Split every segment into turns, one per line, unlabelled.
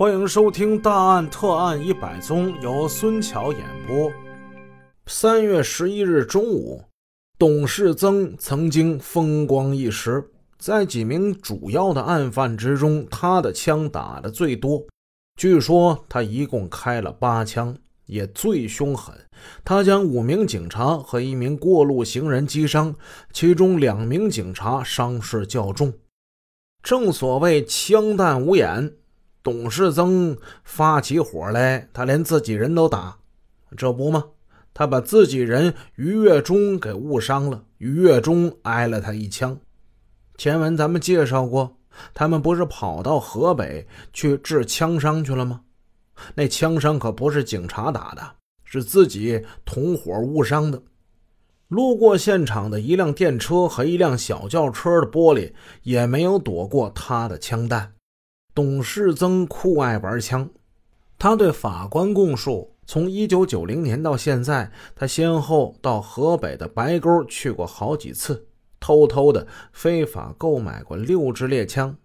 欢迎收听《大案特案一百宗》，由孙桥演播。三月十一日中午，董世增曾经风光一时，在几名主要的案犯之中，他的枪打的最多。据说他一共开了八枪，也最凶狠。他将五名警察和一名过路行人击伤，其中两名警察伤势较重。正所谓枪弹无眼。董世增发起火来，他连自己人都打，这不吗？他把自己人于月忠给误伤了，于月忠挨了他一枪。前文咱们介绍过，他们不是跑到河北去治枪伤去了吗？那枪伤可不是警察打的，是自己同伙误伤的。路过现场的一辆电车和一辆小轿车的玻璃也没有躲过他的枪弹。董世增酷爱玩枪，他对法官供述：从1990年到现在，他先后到河北的白沟去过好几次，偷偷的非法购买过六支猎枪。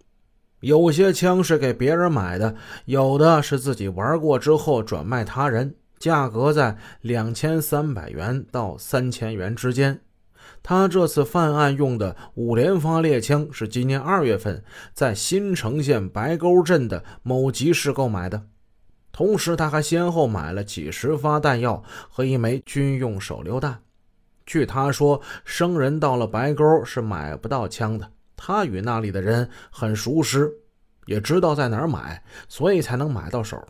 有些枪是给别人买的，有的是自己玩过之后转卖他人，价格在两千三百元到三千元之间。他这次犯案用的五连发猎枪是今年二月份在新城县白沟镇的某集市购买的，同时他还先后买了几十发弹药和一枚军用手榴弹。据他说，生人到了白沟是买不到枪的，他与那里的人很熟识，也知道在哪儿买，所以才能买到手。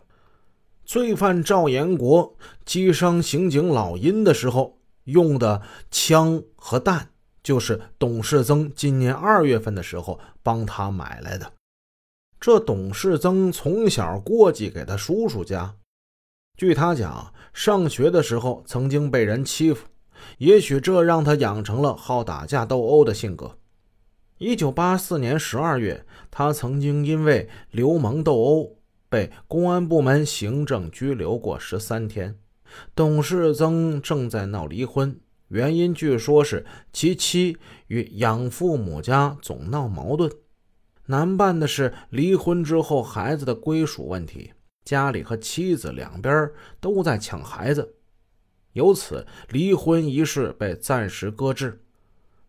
罪犯赵延国击伤刑警老殷的时候。用的枪和弹就是董世增今年二月份的时候帮他买来的。这董世增从小过继给他叔叔家，据他讲，上学的时候曾经被人欺负，也许这让他养成了好打架斗殴的性格。一九八四年十二月，他曾经因为流氓斗殴被公安部门行政拘留过十三天。董世增正在闹离婚，原因据说是其妻与养父母家总闹矛盾。难办的是离婚之后孩子的归属问题，家里和妻子两边都在抢孩子，由此离婚一事被暂时搁置。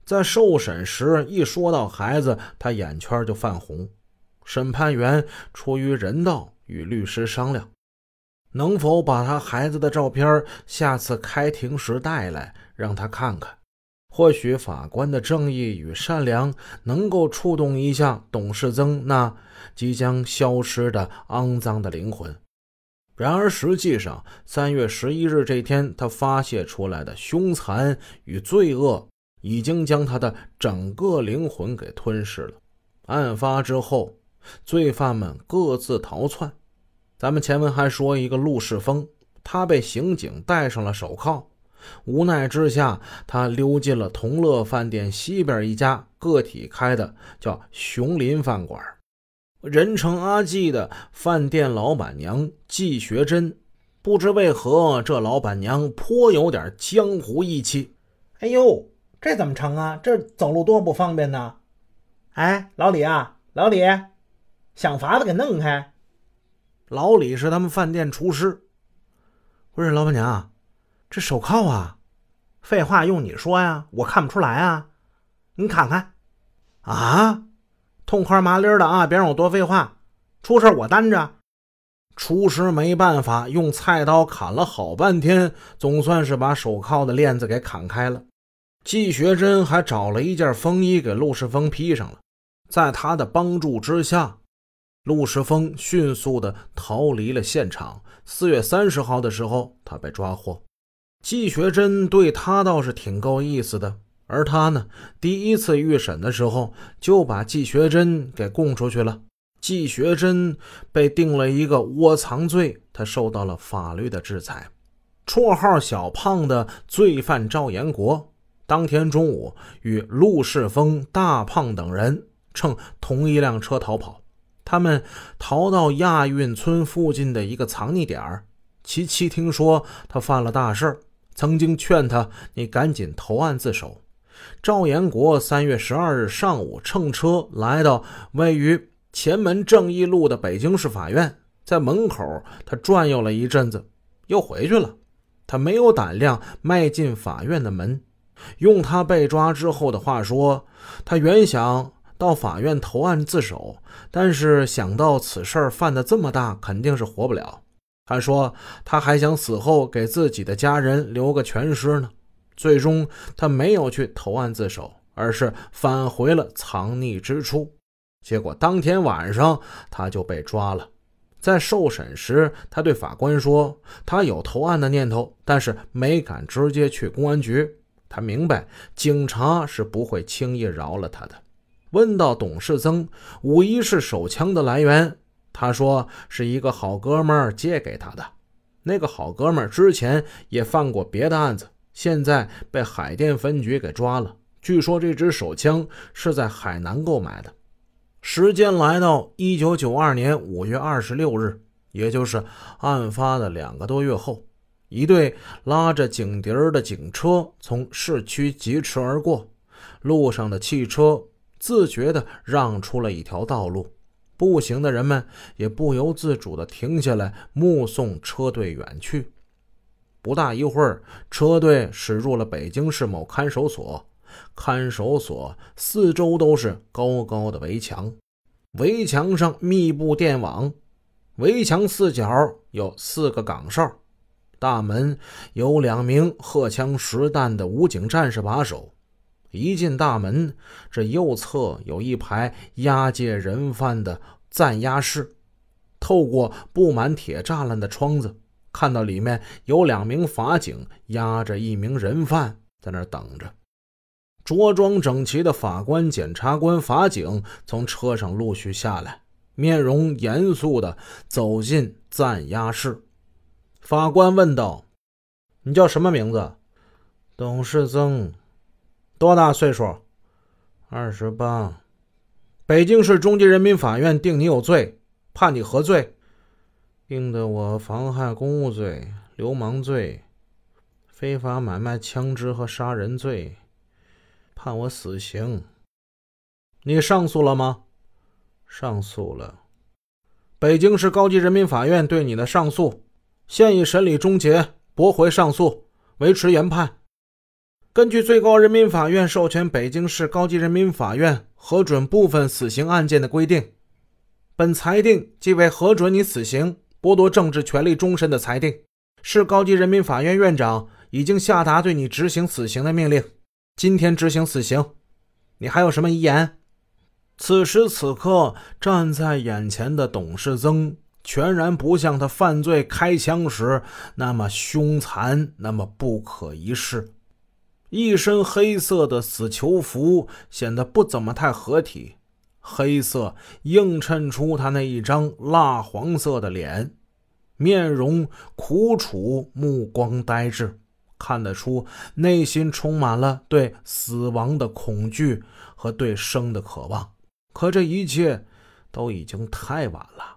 在受审时，一说到孩子，他眼圈就泛红。审判员出于人道，与律师商量。能否把他孩子的照片下次开庭时带来，让他看看？或许法官的正义与善良能够触动一下董世增那即将消失的肮脏的灵魂。然而，实际上，三月十一日这天，他发泄出来的凶残与罪恶，已经将他的整个灵魂给吞噬了。案发之后，罪犯们各自逃窜。咱们前文还说一个陆世峰，他被刑警戴上了手铐，无奈之下，他溜进了同乐饭店西边一家个体开的叫熊林饭馆，人称阿季的饭店老板娘季学珍，不知为何这老板娘颇有点江湖义气。
哎呦，这怎么成啊？这走路多不方便呢！哎，老李啊，老李，想法子给弄开。
老李是他们饭店厨师。不是老板娘，这手铐啊？
废话用你说呀，我看不出来啊。你看看，
啊，
痛快麻利的啊！别让我多废话，出事我担着。
厨师没办法，用菜刀砍了好半天，总算是把手铐的链子给砍开了。季学珍还找了一件风衣给陆世峰披上了，在他的帮助之下。陆世峰迅速地逃离了现场。四月三十号的时候，他被抓获。季学珍对他倒是挺够意思的，而他呢，第一次预审的时候就把季学珍给供出去了。季学珍被定了一个窝藏罪，他受到了法律的制裁。绰号小胖的罪犯赵延国，当天中午与陆世峰、大胖等人乘同一辆车逃跑。他们逃到亚运村附近的一个藏匿点儿。其妻听说他犯了大事曾经劝他：“你赶紧投案自首。”赵延国三月十二日上午乘车来到位于前门正义路的北京市法院，在门口他转悠了一阵子，又回去了。他没有胆量迈进法院的门。用他被抓之后的话说，他原想到法院投案自首，但是想到此事犯的这么大，肯定是活不了。他说他还想死后给自己的家人留个全尸呢。最终，他没有去投案自首，而是返回了藏匿之处。结果当天晚上他就被抓了。在受审时，他对法官说：“他有投案的念头，但是没敢直接去公安局。他明白警察是不会轻易饶了他的。”问到董世增五一式手枪的来源，他说是一个好哥们借给他的。那个好哥们之前也犯过别的案子。现在被海淀分局给抓了。据说这支手枪是在海南购买的。时间来到一九九二年五月二十六日，也就是案发的两个多月后，一队拉着警笛的警车从市区疾驰而过，路上的汽车自觉地让出了一条道路，步行的人们也不由自主地停下来目送车队远去。不大一会儿，车队驶入了北京市某看守所。看守所四周都是高高的围墙，围墙上密布电网，围墙四角有四个岗哨，大门有两名荷枪实弹的武警战士把守。一进大门，这右侧有一排押解人犯的暂押室，透过布满铁栅栏的窗子。看到里面有两名法警押着一名人犯在那等着，着装整齐的法官、检察官、法警从车上陆续下来，面容严肃地走进暂押室。法官问道：“你叫什么名字？”“
董世增。”“
多大岁数？”“
二十八。”“
北京市中级人民法院定你有罪，判你何罪？”
定的我妨害公务罪、流氓罪、非法买卖枪支和杀人罪，判我死刑。
你上诉了吗？
上诉了。
北京市高级人民法院对你的上诉现已审理终结，驳回上诉，维持原判。根据最高人民法院授权北京市高级人民法院核准部分死刑案件的规定，本裁定即为核准你死刑。剥夺政治权利终身的裁定，市高级人民法院院长已经下达对你执行死刑的命令。今天执行死刑，你还有什么遗言？此时此刻，站在眼前的董世增，全然不像他犯罪开枪时那么凶残，那么不可一世。一身黑色的死囚服显得不怎么太合体。黑色映衬出他那一张蜡黄色的脸，面容苦楚，目光呆滞，看得出内心充满了对死亡的恐惧和对生的渴望。可这一切都已经太晚了。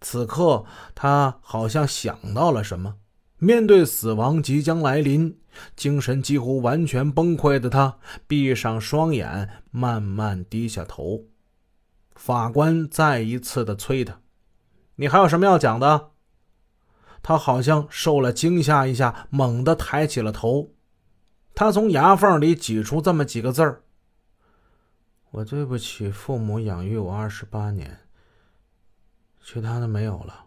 此刻，他好像想到了什么，面对死亡即将来临，精神几乎完全崩溃的他，闭上双眼，慢慢低下头。法官再一次的催他：“你还有什么要讲的？”他好像受了惊吓一下，猛地抬起了头。他从牙缝里挤出这么几个字儿：“
我对不起父母养育我二十八年，其他的没有了。”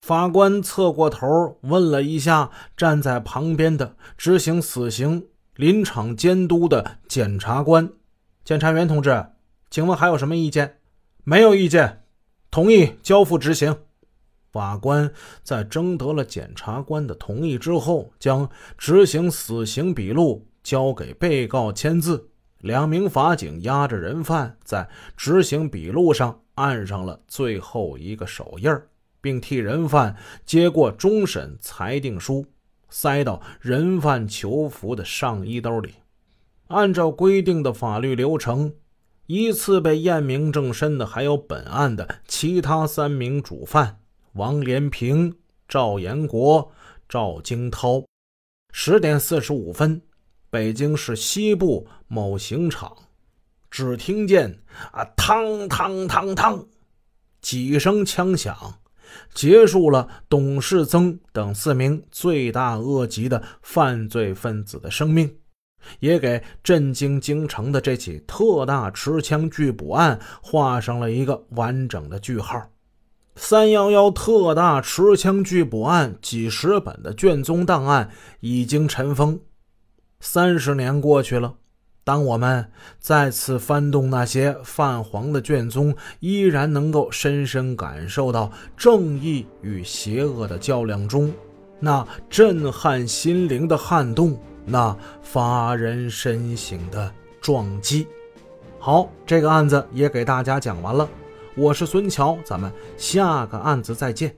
法官侧过头问了一下站在旁边的执行死刑临场监督的检察官：“检察员同志。”请问还有什么意见？没有意见，同意交付执行。法官在征得了检察官的同意之后，将执行死刑笔录交给被告签字。两名法警押着人犯，在执行笔录上按上了最后一个手印儿并替人犯接过终审裁定书，塞到人犯囚服的上衣兜里。按照规定的法律流程。依次被验明正身的还有本案的其他三名主犯王连平、赵延国、赵京涛。十点四十五分，北京市西部某刑场，只听见啊，嘡嘡嘡嘡几声枪响，结束了董世增等四名罪大恶极的犯罪分子的生命，也给震惊京城的这起特大持枪拒捕案画上了一个完整的句号。三幺幺特大持枪拒捕案几十本的卷宗档案已经尘封，三十年过去了。当我们再次翻动那些泛黄的卷宗，依然能够深深感受到正义与邪恶的较量中那震撼心灵的撼动，那发人深省的撞击。好，这个案子也给大家讲完了。我是孙桥，咱们下个案子再见。